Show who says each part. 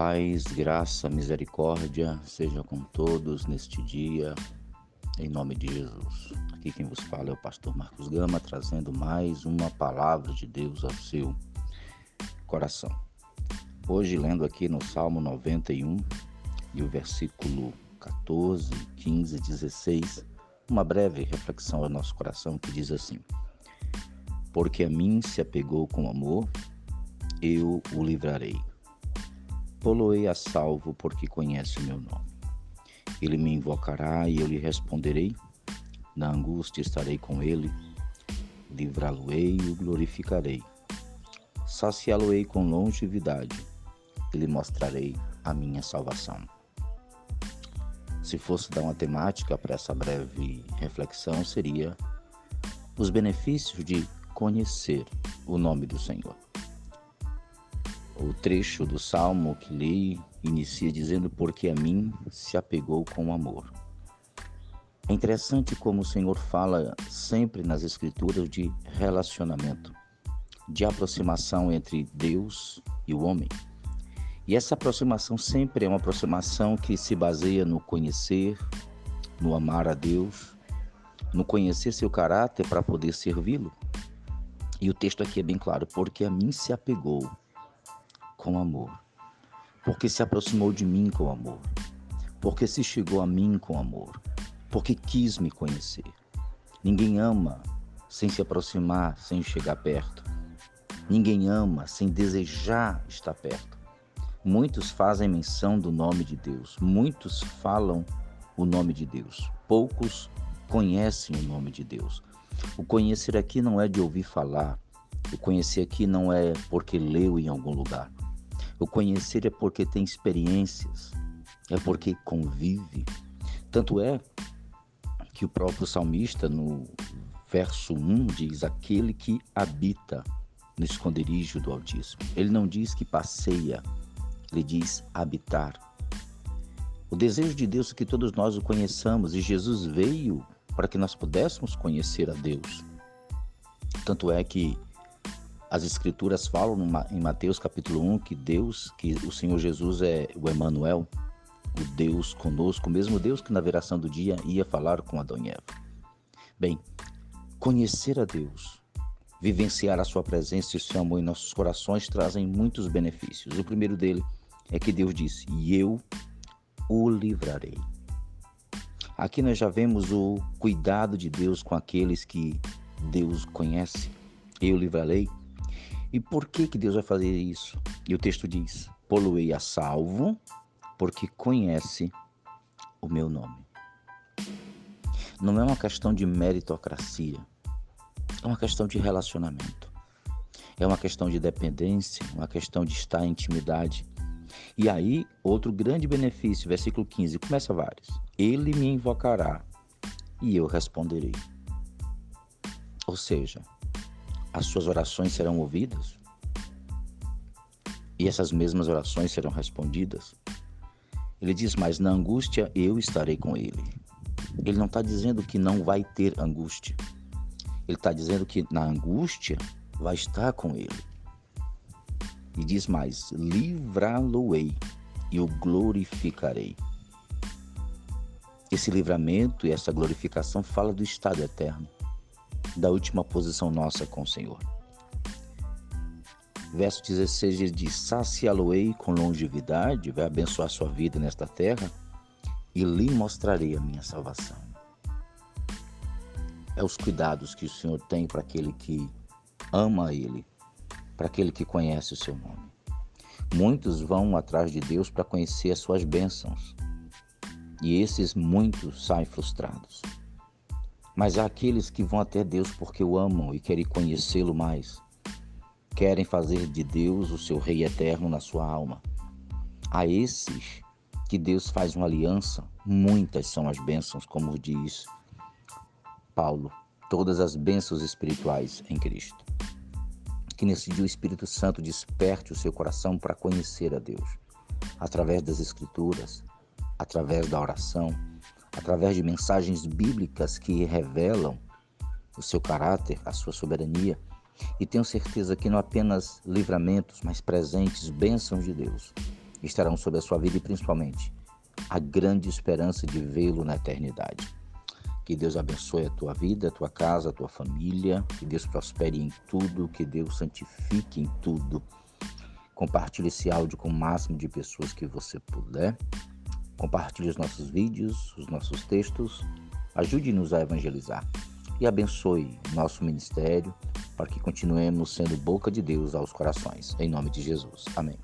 Speaker 1: Paz, graça, misericórdia seja com todos neste dia, em nome de Jesus. Aqui quem vos fala é o pastor Marcos Gama, trazendo mais uma palavra de Deus ao seu coração. Hoje, lendo aqui no Salmo 91 e o versículo 14, 15, 16, uma breve reflexão ao nosso coração que diz assim: Porque a mim se apegou com amor, eu o livrarei Poloei a salvo, porque conhece o meu nome. Ele me invocará e eu lhe responderei. Na angústia estarei com ele, livrá-lo-ei e o glorificarei. Saciá-lo-ei com longevidade e lhe mostrarei a minha salvação. Se fosse dar uma temática para essa breve reflexão, seria os benefícios de conhecer o nome do Senhor. O trecho do salmo que li inicia dizendo: Porque a mim se apegou com amor. É interessante como o Senhor fala sempre nas Escrituras de relacionamento, de aproximação entre Deus e o homem. E essa aproximação sempre é uma aproximação que se baseia no conhecer, no amar a Deus, no conhecer seu caráter para poder servi-lo. E o texto aqui é bem claro: porque a mim se apegou com amor, porque se aproximou de mim com amor, porque se chegou a mim com amor, porque quis me conhecer. Ninguém ama sem se aproximar, sem chegar perto. Ninguém ama sem desejar estar perto. Muitos fazem menção do nome de Deus, muitos falam o nome de Deus, poucos conhecem o nome de Deus. O conhecer aqui não é de ouvir falar, o conhecer aqui não é porque leu em algum lugar. O conhecer é porque tem experiências, é porque convive. Tanto é que o próprio salmista, no verso 1, diz: Aquele que habita no esconderijo do Altíssimo. Ele não diz que passeia, ele diz habitar. O desejo de Deus é que todos nós o conheçamos e Jesus veio para que nós pudéssemos conhecer a Deus. Tanto é que as escrituras falam em Mateus capítulo 1 que Deus, que o Senhor Jesus é o Emanuel, o Deus conosco, o mesmo Deus que na veração do dia ia falar com Adão e Eva. Bem, conhecer a Deus, vivenciar a sua presença e o seu amor em nossos corações trazem muitos benefícios. O primeiro dele é que Deus disse: "E eu o livrarei". Aqui nós já vemos o cuidado de Deus com aqueles que Deus conhece. Eu livrarei e por que, que Deus vai fazer isso? E o texto diz: Poluei a salvo, porque conhece o meu nome. Não é uma questão de meritocracia, é uma questão de relacionamento. É uma questão de dependência, uma questão de estar em intimidade. E aí, outro grande benefício, versículo 15, começa vários. Ele me invocará e eu responderei. Ou seja, as suas orações serão ouvidas? E essas mesmas orações serão respondidas? Ele diz: Mas na angústia eu estarei com ele. Ele não está dizendo que não vai ter angústia. Ele está dizendo que na angústia vai estar com ele. E diz mais: Livrá-lo-ei e o glorificarei. Esse livramento e essa glorificação fala do estado eterno da última posição nossa com o Senhor. Verso 16 ele diz: Saciá-lo-ei com longevidade, vai abençoar sua vida nesta terra, e lhe mostrarei a minha salvação. É os cuidados que o Senhor tem para aquele que ama Ele, para aquele que conhece o seu nome. Muitos vão atrás de Deus para conhecer as suas bênçãos, e esses muitos saem frustrados. Mas aqueles que vão até Deus porque o amam e querem conhecê-lo mais. Querem fazer de Deus o seu Rei eterno na sua alma. A esses que Deus faz uma aliança, muitas são as bênçãos, como diz Paulo, todas as bênçãos espirituais em Cristo. Que nesse dia o Espírito Santo desperte o seu coração para conhecer a Deus, através das Escrituras, através da oração, através de mensagens bíblicas que revelam o seu caráter, a sua soberania. E tenho certeza que não apenas livramentos, mas presentes, bênçãos de Deus estarão sobre a sua vida e principalmente a grande esperança de vê-lo na eternidade. Que Deus abençoe a tua vida, a tua casa, a tua família, que Deus prospere em tudo, que Deus santifique em tudo. Compartilhe esse áudio com o máximo de pessoas que você puder. Compartilhe os nossos vídeos, os nossos textos. Ajude-nos a evangelizar e abençoe nosso ministério para que continuemos sendo boca de Deus aos corações. Em nome de Jesus. Amém.